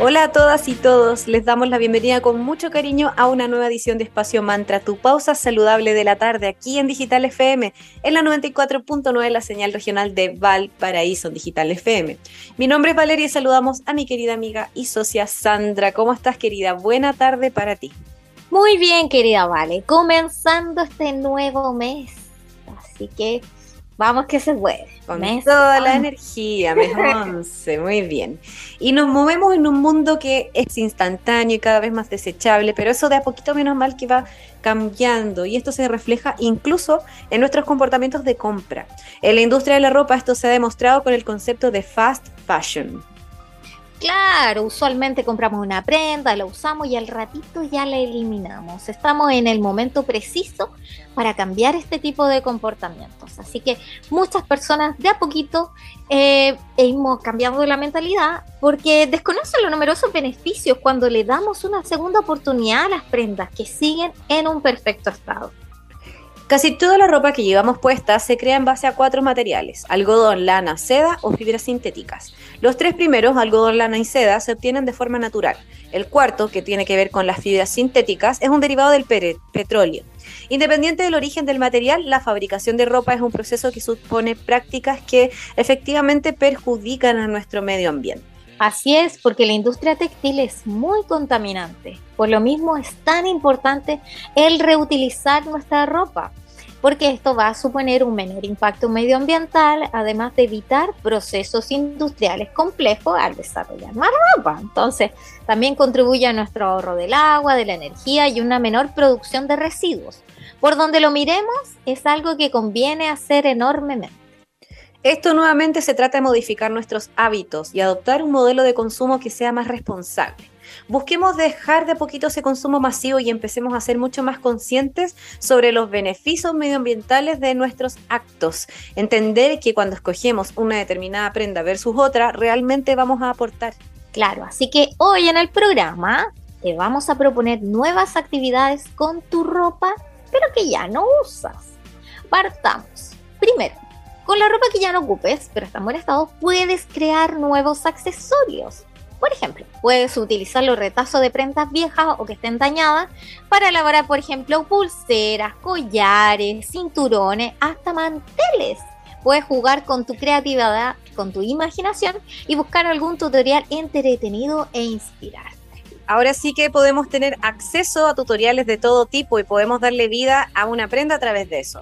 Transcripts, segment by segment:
Hola a todas y todos, les damos la bienvenida con mucho cariño a una nueva edición de Espacio Mantra, tu pausa saludable de la tarde, aquí en Digital FM, en la 94.9, la señal regional de Valparaíso en Digital FM. Mi nombre es Valeria y saludamos a mi querida amiga y socia Sandra. ¿Cómo estás, querida? Buena tarde para ti. Muy bien, querida Vale, comenzando este nuevo mes, así que Vamos que se puede. Con toda la energía, mes 11, muy bien. Y nos movemos en un mundo que es instantáneo y cada vez más desechable, pero eso de a poquito menos mal que va cambiando y esto se refleja incluso en nuestros comportamientos de compra. En la industria de la ropa esto se ha demostrado con el concepto de fast fashion. Claro, usualmente compramos una prenda, la usamos y al ratito ya la eliminamos. Estamos en el momento preciso para cambiar este tipo de comportamientos. Así que muchas personas de a poquito eh, hemos cambiado la mentalidad porque desconocen los numerosos beneficios cuando le damos una segunda oportunidad a las prendas que siguen en un perfecto estado. Casi toda la ropa que llevamos puesta se crea en base a cuatro materiales, algodón, lana, seda o fibras sintéticas. Los tres primeros, algodón, lana y seda, se obtienen de forma natural. El cuarto, que tiene que ver con las fibras sintéticas, es un derivado del petróleo. Independiente del origen del material, la fabricación de ropa es un proceso que supone prácticas que efectivamente perjudican a nuestro medio ambiente. Así es, porque la industria textil es muy contaminante. Por lo mismo es tan importante el reutilizar nuestra ropa, porque esto va a suponer un menor impacto medioambiental, además de evitar procesos industriales complejos al desarrollar más ropa. Entonces, también contribuye a nuestro ahorro del agua, de la energía y una menor producción de residuos. Por donde lo miremos, es algo que conviene hacer enormemente. Esto nuevamente se trata de modificar nuestros hábitos y adoptar un modelo de consumo que sea más responsable. Busquemos dejar de poquito ese consumo masivo y empecemos a ser mucho más conscientes sobre los beneficios medioambientales de nuestros actos. Entender que cuando escogemos una determinada prenda versus otra, realmente vamos a aportar. Claro, así que hoy en el programa te vamos a proponer nuevas actividades con tu ropa, pero que ya no usas. Partamos. Primero, con la ropa que ya no ocupes, pero está en buen estado, puedes crear nuevos accesorios. Por ejemplo, puedes utilizar los retazos de prendas viejas o que estén dañadas para elaborar, por ejemplo, pulseras, collares, cinturones, hasta manteles. Puedes jugar con tu creatividad, con tu imaginación y buscar algún tutorial entretenido e inspirarte. Ahora sí que podemos tener acceso a tutoriales de todo tipo y podemos darle vida a una prenda a través de eso.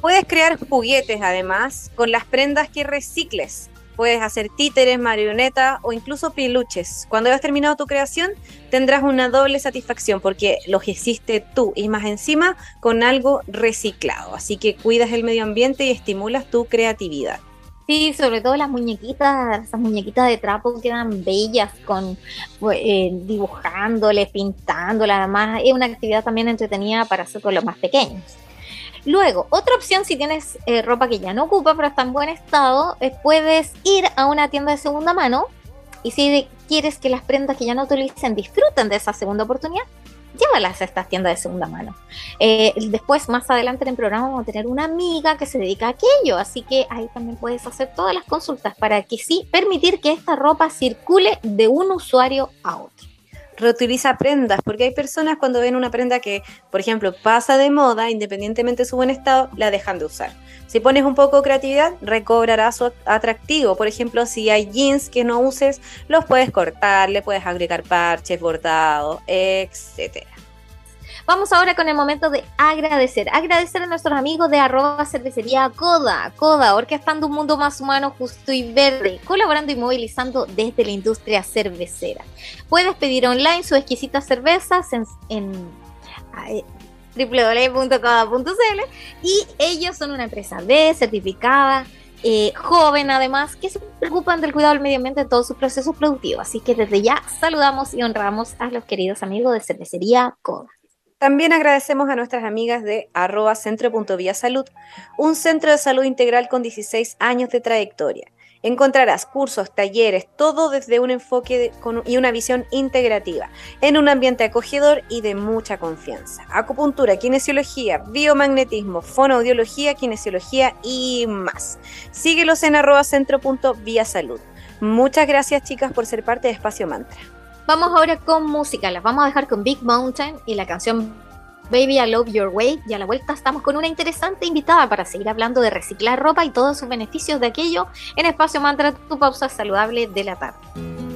Puedes crear juguetes además con las prendas que recicles. Puedes hacer títeres, marionetas o incluso peluches. Cuando hayas terminado tu creación, tendrás una doble satisfacción porque los hiciste tú y más encima con algo reciclado. Así que cuidas el medio ambiente y estimulas tu creatividad. Sí, sobre todo las muñequitas, esas muñequitas de trapo quedan bellas con eh, dibujándoles, pintándolas. Además, es una actividad también entretenida para hacer con los más pequeños. Luego, otra opción si tienes eh, ropa que ya no ocupa pero está en buen estado, eh, puedes ir a una tienda de segunda mano y si quieres que las prendas que ya no utilicen disfruten de esa segunda oportunidad, llévalas a estas tiendas de segunda mano. Eh, después, más adelante en el programa, vamos a tener una amiga que se dedica a aquello, así que ahí también puedes hacer todas las consultas para que sí permitir que esta ropa circule de un usuario a otro reutiliza prendas, porque hay personas cuando ven una prenda que, por ejemplo, pasa de moda, independientemente de su buen estado, la dejan de usar. Si pones un poco de creatividad, recobrará su atractivo. Por ejemplo, si hay jeans que no uses, los puedes cortar, le puedes agregar parches, bordados, etcétera. Vamos ahora con el momento de agradecer. Agradecer a nuestros amigos de arroba cervecería Coda. Coda, orquestando un mundo más humano, justo y verde, colaborando y movilizando desde la industria cervecera. Puedes pedir online sus exquisitas cervezas en, en www.coda.cl y ellos son una empresa B certificada, eh, joven además, que se preocupan del cuidado del medio ambiente en todos sus procesos productivos. Así que desde ya saludamos y honramos a los queridos amigos de cervecería Coda. También agradecemos a nuestras amigas de arroba salud, un centro de salud integral con 16 años de trayectoria. Encontrarás cursos, talleres, todo desde un enfoque y una visión integrativa, en un ambiente acogedor y de mucha confianza. Acupuntura, kinesiología, biomagnetismo, fonoaudiología, kinesiología y más. Síguelos en arroba salud. Muchas gracias chicas por ser parte de Espacio Mantra. Vamos ahora con música, las vamos a dejar con Big Mountain y la canción Baby I Love Your Way y a la vuelta estamos con una interesante invitada para seguir hablando de reciclar ropa y todos sus beneficios de aquello en Espacio Mantra, tu pausa saludable de la tarde.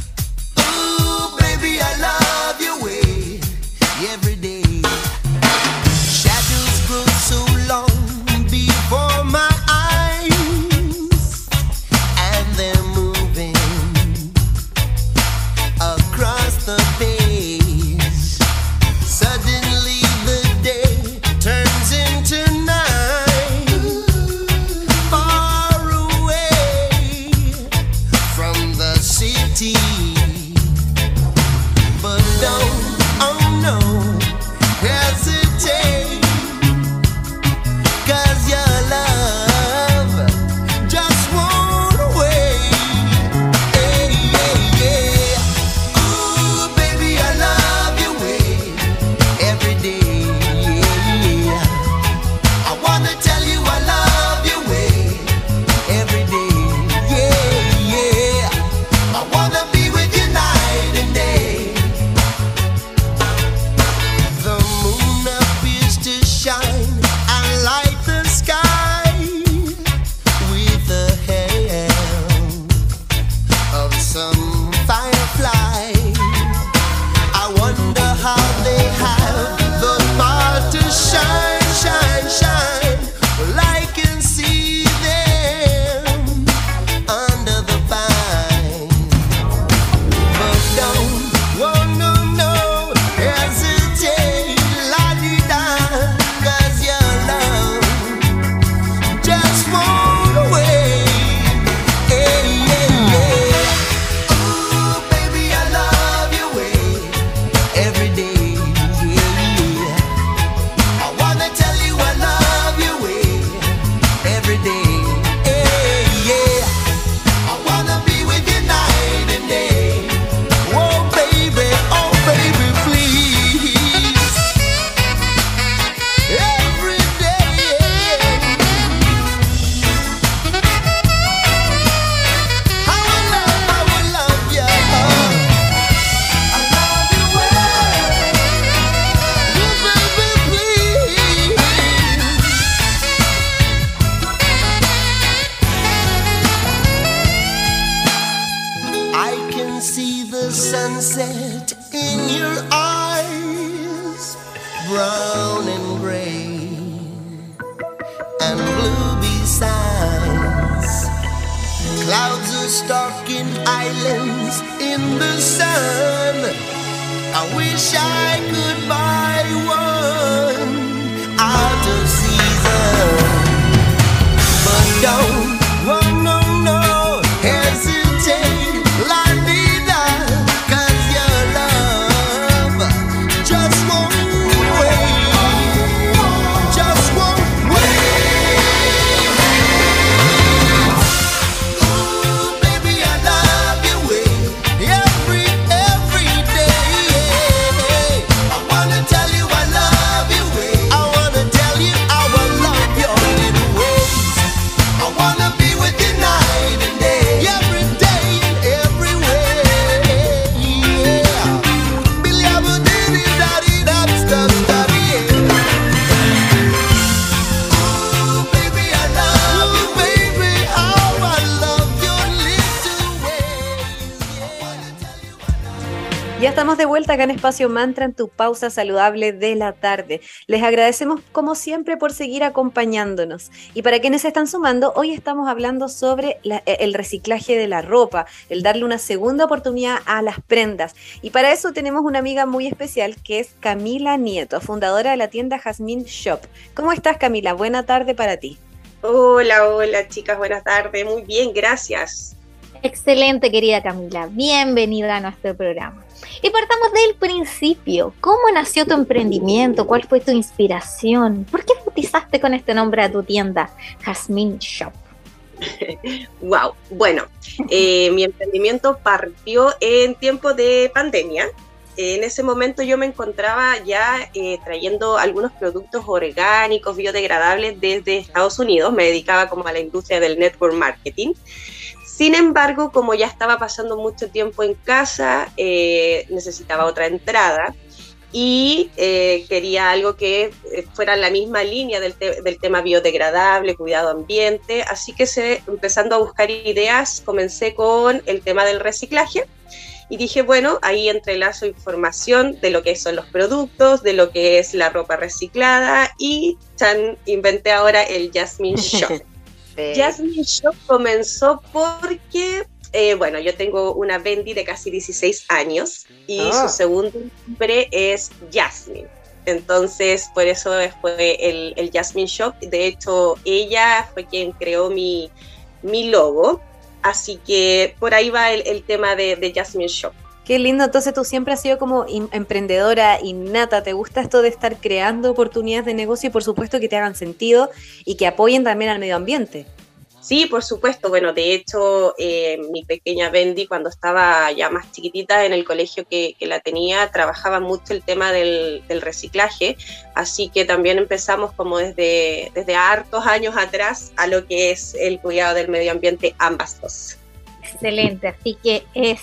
Estamos de vuelta acá en Espacio Mantra en tu pausa saludable de la tarde. Les agradecemos como siempre por seguir acompañándonos. Y para quienes se están sumando, hoy estamos hablando sobre eh, el reciclaje de la ropa, el darle una segunda oportunidad a las prendas. Y para eso tenemos una amiga muy especial que es Camila Nieto, fundadora de la tienda Jasmine Shop. ¿Cómo estás Camila? Buena tarde para ti. Hola, hola chicas, buenas tardes. Muy bien, gracias. Excelente, querida Camila. Bienvenida a nuestro programa. Y partamos del principio. ¿Cómo nació tu emprendimiento? ¿Cuál fue tu inspiración? ¿Por qué bautizaste con este nombre a tu tienda, Jasmine Shop? wow, bueno, eh, mi emprendimiento partió en tiempo de pandemia. En ese momento yo me encontraba ya eh, trayendo algunos productos orgánicos, biodegradables desde Estados Unidos. Me dedicaba como a la industria del network marketing. Sin embargo, como ya estaba pasando mucho tiempo en casa, eh, necesitaba otra entrada y eh, quería algo que eh, fuera la misma línea del, tema biodegradable, cuidado ambiente. Así que se, empezando a buscar ideas, comencé con el tema del reciclaje y dije, bueno, ahí entrelazo información de lo que son los productos, de lo que es la ropa reciclada y inventé ahora el Jasmine Shop. Jasmine Shop comenzó porque, eh, bueno, yo tengo una Bendy de casi 16 años y ah. su segundo nombre es Jasmine. Entonces, por eso fue el, el, Jasmine Shop. De hecho, ella fue quien creó mi, mi logo. Así que por ahí va el, tema de, de Jasmine Shop. Qué lindo, entonces tú siempre has sido como emprendedora innata, te gusta esto de estar creando oportunidades de negocio y por supuesto que te hagan sentido y que apoyen también al medio ambiente. Sí, por supuesto. Bueno, de hecho, eh, mi pequeña Bendy, cuando estaba ya más chiquitita en el colegio que, la tenía, trabajaba mucho el tema del, reciclaje. Así que también empezamos como desde, desde hartos años atrás a lo que es el cuidado del medio ambiente, ambas dos. Excelente. Así que es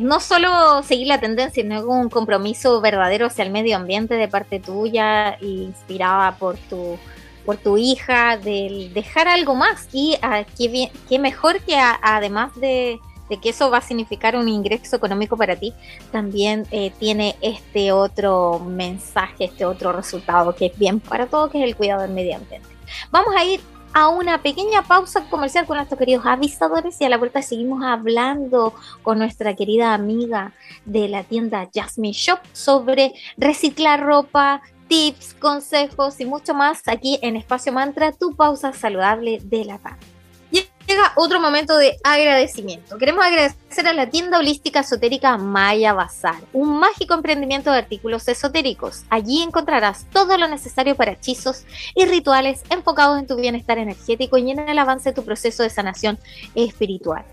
no solo seguir la tendencia, sino un compromiso verdadero hacia el medio ambiente de parte tuya, inspirada por tu, por tu hija, de dejar algo más. Y ah, qué, mejor que además de, que eso va a significar un ingreso económico para ti, también eh, tiene este otro mensaje, este otro resultado que es bien para todo, que es el cuidado del medio ambiente. Vamos a ir a una pequeña pausa comercial con nuestros queridos avisadores y a la vuelta seguimos hablando con nuestra querida amiga de la tienda Jasmine Shop sobre reciclar ropa, tips, consejos y mucho más aquí en Espacio Mantra, tu pausa saludable de la tarde otro momento de agradecimiento. Queremos agradecer a la tienda holística esotérica Maya Bazar, un mágico emprendimiento de artículos esotéricos. Allí encontrarás todo lo necesario para hechizos y rituales enfocados en tu bienestar energético y en el avance de tu proceso de sanación espiritual.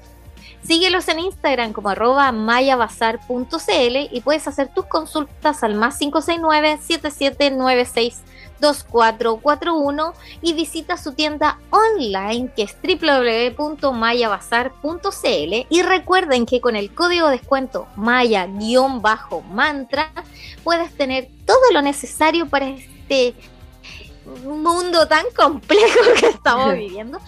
Síguelos en Instagram como arroba mayabazar.cl y puedes hacer tus consultas al más 569 7796 2441 y visita su tienda online que es www.mayabazar.cl y recuerden que con el código de descuento maya-mantra puedes tener todo lo necesario para este mundo tan complejo que estamos viviendo,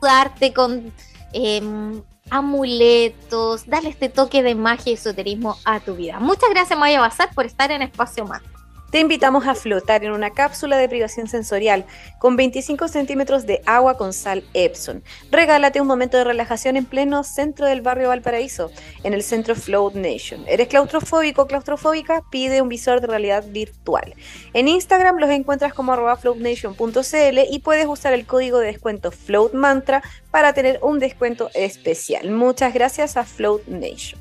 darte con em, amuletos, darle este toque de magia y esoterismo a tu vida. Muchas gracias Maya Bazar por estar en Espacio Mantra. Te invitamos a flotar en una cápsula de privación sensorial con 25 centímetros de agua con sal Epson. Regálate un momento de relajación en pleno centro del barrio Valparaíso, en el centro Float Nation. ¿Eres claustrofóbico o claustrofóbica? Pide un visor de realidad virtual. En Instagram los encuentras como floatnation.cl y puedes usar el código de descuento Float Mantra para tener un descuento especial. Muchas gracias a Float Nation.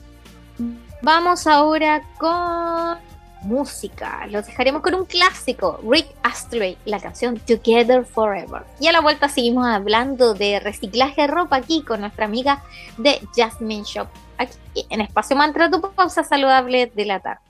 Vamos ahora con música. Los dejaremos con un clásico, Rick Astley, la canción Together Forever. Y a la vuelta seguimos hablando de reciclaje de ropa aquí con nuestra amiga de Jasmine Shop, aquí en Espacio Mantra, tu pausa saludable de la tarde.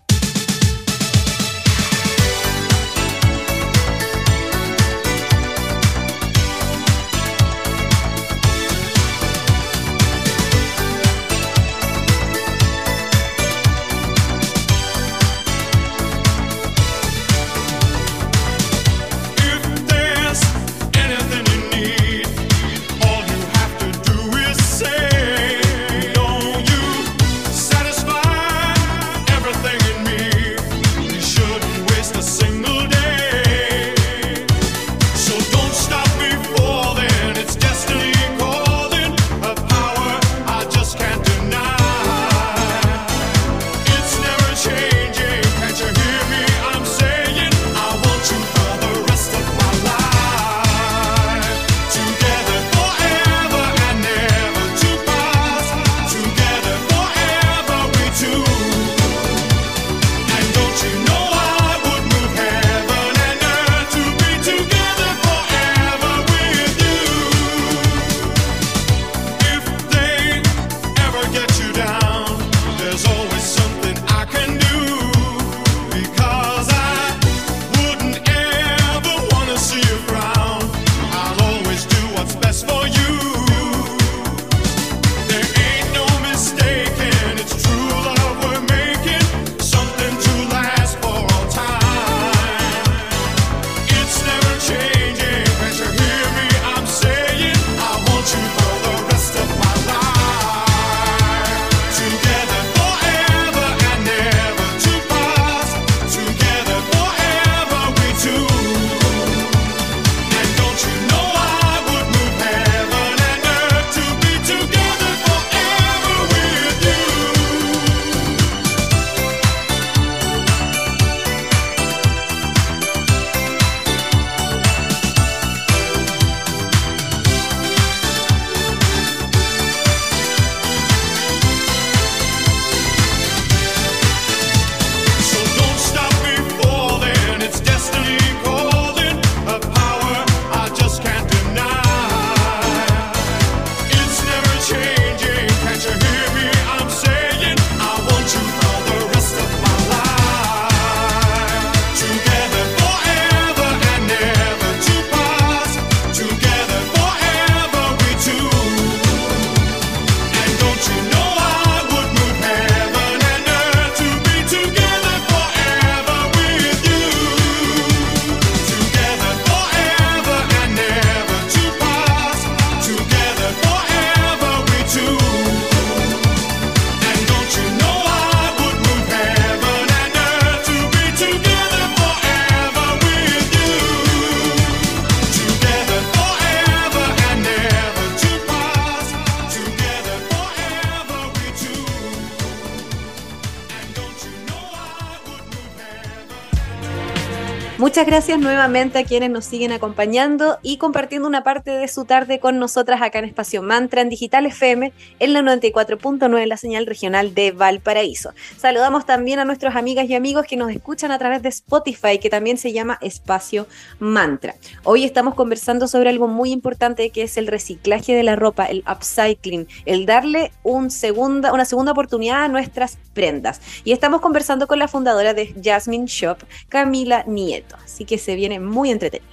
Muchas gracias nuevamente a quienes nos siguen acompañando y compartiendo una parte de su tarde con nosotras acá en Espacio Mantra en Digital FM en la 94.9 la señal regional de Valparaíso. Saludamos también a nuestras amigas y amigos que nos escuchan a través de Spotify que también se llama Espacio Mantra. Hoy estamos conversando sobre algo muy importante que es el reciclaje de la ropa, el upcycling, el darle una segunda oportunidad a nuestras prendas. Y estamos conversando con la fundadora de Jasmine Shop, Camila Nieto. Así que se viene muy entretenido.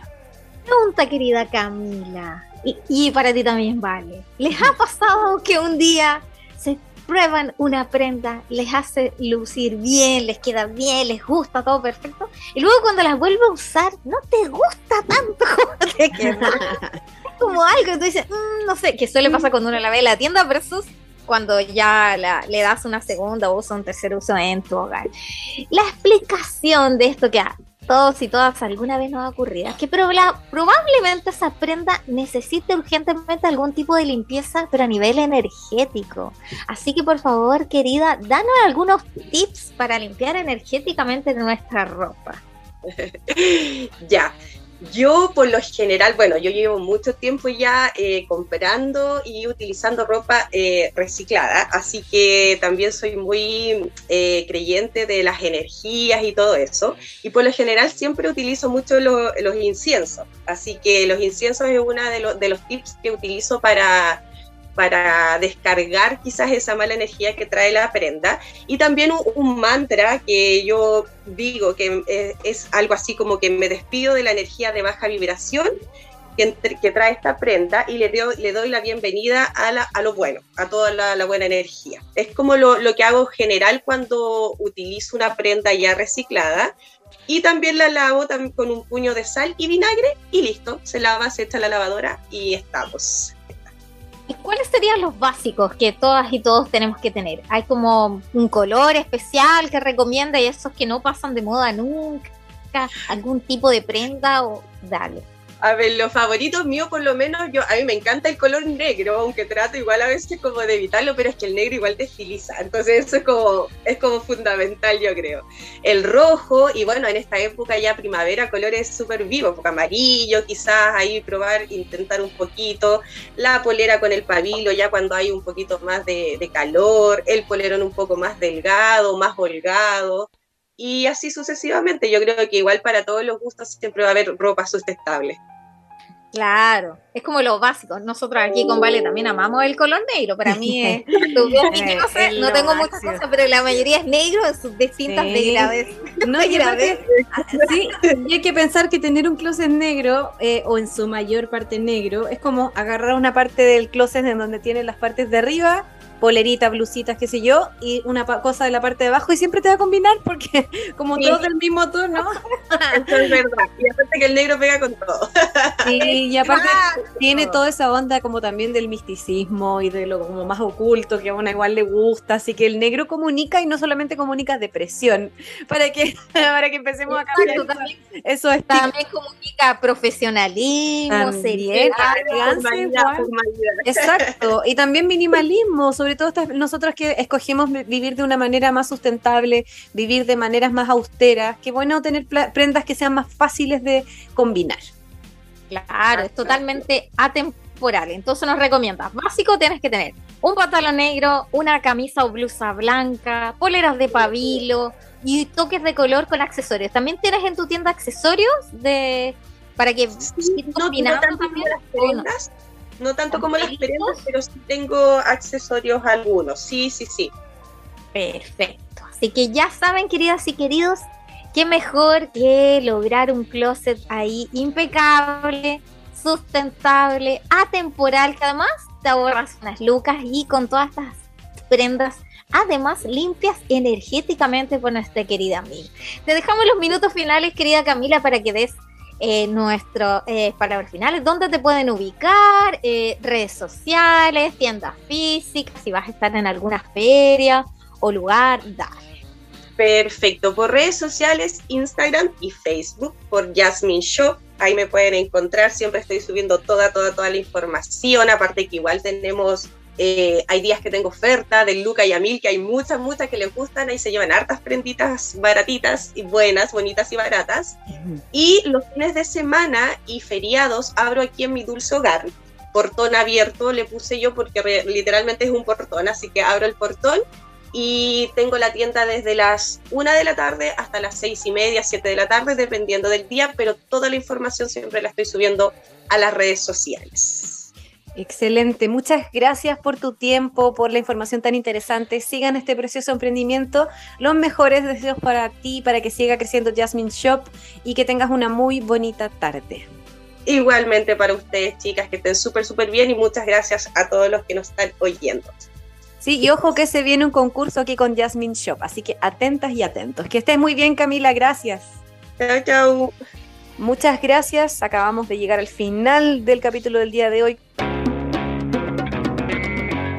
Pregunta, querida Camila. Y, para ti también vale. ¿Les ha pasado que un día se prueban una prenda, les hace lucir bien, les queda bien, les gusta todo perfecto, y luego cuando las vuelve a usar, no te gusta tanto como te queda. es como algo que tú dices, mm, no sé, que suele pasar cuando uno la ve en la tienda versus cuando ya le das una segunda o un tercer uso en tu hogar. La explicación de esto que todos y todas alguna vez nos ha ocurrido, que probablemente esa prenda necesite urgentemente algún tipo de limpieza, pero a nivel energético. Así que por favor, querida, danos algunos tips para limpiar energéticamente nuestra ropa. ya, yo por lo general, bueno, yo llevo mucho tiempo ya eh, comprando y utilizando ropa eh, reciclada, así que también soy muy eh, creyente de las energías y todo eso. Y por lo general siempre utilizo mucho los inciensos, así que los inciensos es uno de, de los tips que utilizo para para descargar quizás esa mala energía que trae la prenda. Y también un, mantra que yo digo que eh, es, algo así como que me despido de la energía de baja vibración que, trae esta prenda y le, doy, la bienvenida a, lo bueno, a toda la, buena energía. Es como lo, que hago general cuando utilizo una prenda ya reciclada. Y también la lavo con un puño de sal y vinagre y listo, se lava, se echa la lavadora y estamos. ¿Y cuáles serían los básicos que todas y todos tenemos que tener? ¿Hay como un color especial que recomienda y esos que no pasan de moda nunca? ¿Algún tipo de prenda o dale? A ver, los favoritos míos, por lo menos, yo a mí me encanta el color negro, aunque trato igual a veces como de evitarlo, pero es que el negro igual te estiliza. Entonces eso es como, es como fundamental, yo creo. El rojo, y bueno, en esta época ya primavera, colores súper vivos, amarillo, quizás ahí probar, intentar un poquito. La polera con el pabilo, ya cuando hay un poquito más de, de calor. El polerón un poco más delgado, más holgado y así sucesivamente. Yo creo que igual para todos los gustos siempre va a haber ropa sustentable. Claro, es como lo básico. Nosotros aquí con Vale también amamos el color negro. Para mí es, no, no tengo muchas cosas, pero la mayoría es negro en sus distintas sí. No, y, ah, sí, y hay que pensar que tener un closet negro, eh, o en su mayor parte negro, es como agarrar una parte del closet en donde tiene las partes de arriba polerita, blusitas, qué sé yo, y una cosa de la parte de abajo y siempre te va a combinar porque como todos del mismo tono. Eso es verdad. Y aparte que el negro pega con todo. Sí, y aparte tiene toda esa onda como también del misticismo y de lo como más oculto que a una igual le gusta, así que el negro comunica y no solamente comunica depresión, para que para que empecemos a cambiar también, eso es también comunica profesionalismo, seriedad, Exacto, y también minimalismo, sobre todo nosotros que escogemos vivir de una manera más sustentable, vivir de maneras más austeras, qué bueno tener prendas que sean más fáciles de combinar. Claro, es totalmente atemporal. Entonces nos recomienda, básico tienes que tener un pantalón negro, una camisa o blusa blanca, poleras de pabilo y toques de color con accesorios. También tienes en tu tienda accesorios de para que no, combinando también. No tanto como las prendas, pero sí tengo accesorios algunos. Sí, sí, sí. Perfecto. Así que ya saben, queridas y queridos, qué mejor que lograr un closet ahí impecable, sustentable, atemporal, que además te ahorras unas lucas y con todas estas prendas además limpias energéticamente por nuestra querida amiga. Te dejamos los minutos finales, querida Camila, para que des eh, nuestro eh, palabras finales, dónde te pueden ubicar, eh, redes sociales, tiendas físicas, si vas a estar en alguna feria o lugar, dale. Perfecto, por redes sociales, Instagram y Facebook, por Jasmine Shop, ahí me pueden encontrar, siempre estoy subiendo toda, toda, toda la información, aparte que igual tenemos Eh, hay días que tengo oferta del Luca y Amil, que hay muchas, muchas que les gustan. Ahí se llevan hartas prenditas baratitas y buenas, bonitas y baratas. Y los fines de semana y feriados abro aquí en mi dulce hogar. Portón abierto le puse yo porque literalmente es un portón, así que abro el portón y tengo la tienda desde las 1 de la tarde hasta las 6 y media, 7 de la tarde, dependiendo del día, pero toda la información siempre la estoy subiendo a las redes sociales. Excelente, muchas gracias por tu tiempo, por la información tan interesante. Sigan este precioso emprendimiento. Los mejores deseos para ti, para que siga creciendo Jasmine Shop y que tengas una muy bonita tarde. Igualmente para ustedes, chicas, que estén súper, súper bien y muchas gracias a todos los que nos están oyendo. Sí, y ojo que se viene un concurso aquí con Jasmine Shop, así que atentas y atentos. Que estés muy bien, Camila, gracias. Chao, chao. Muchas gracias. Acabamos de llegar al final del capítulo del día de hoy.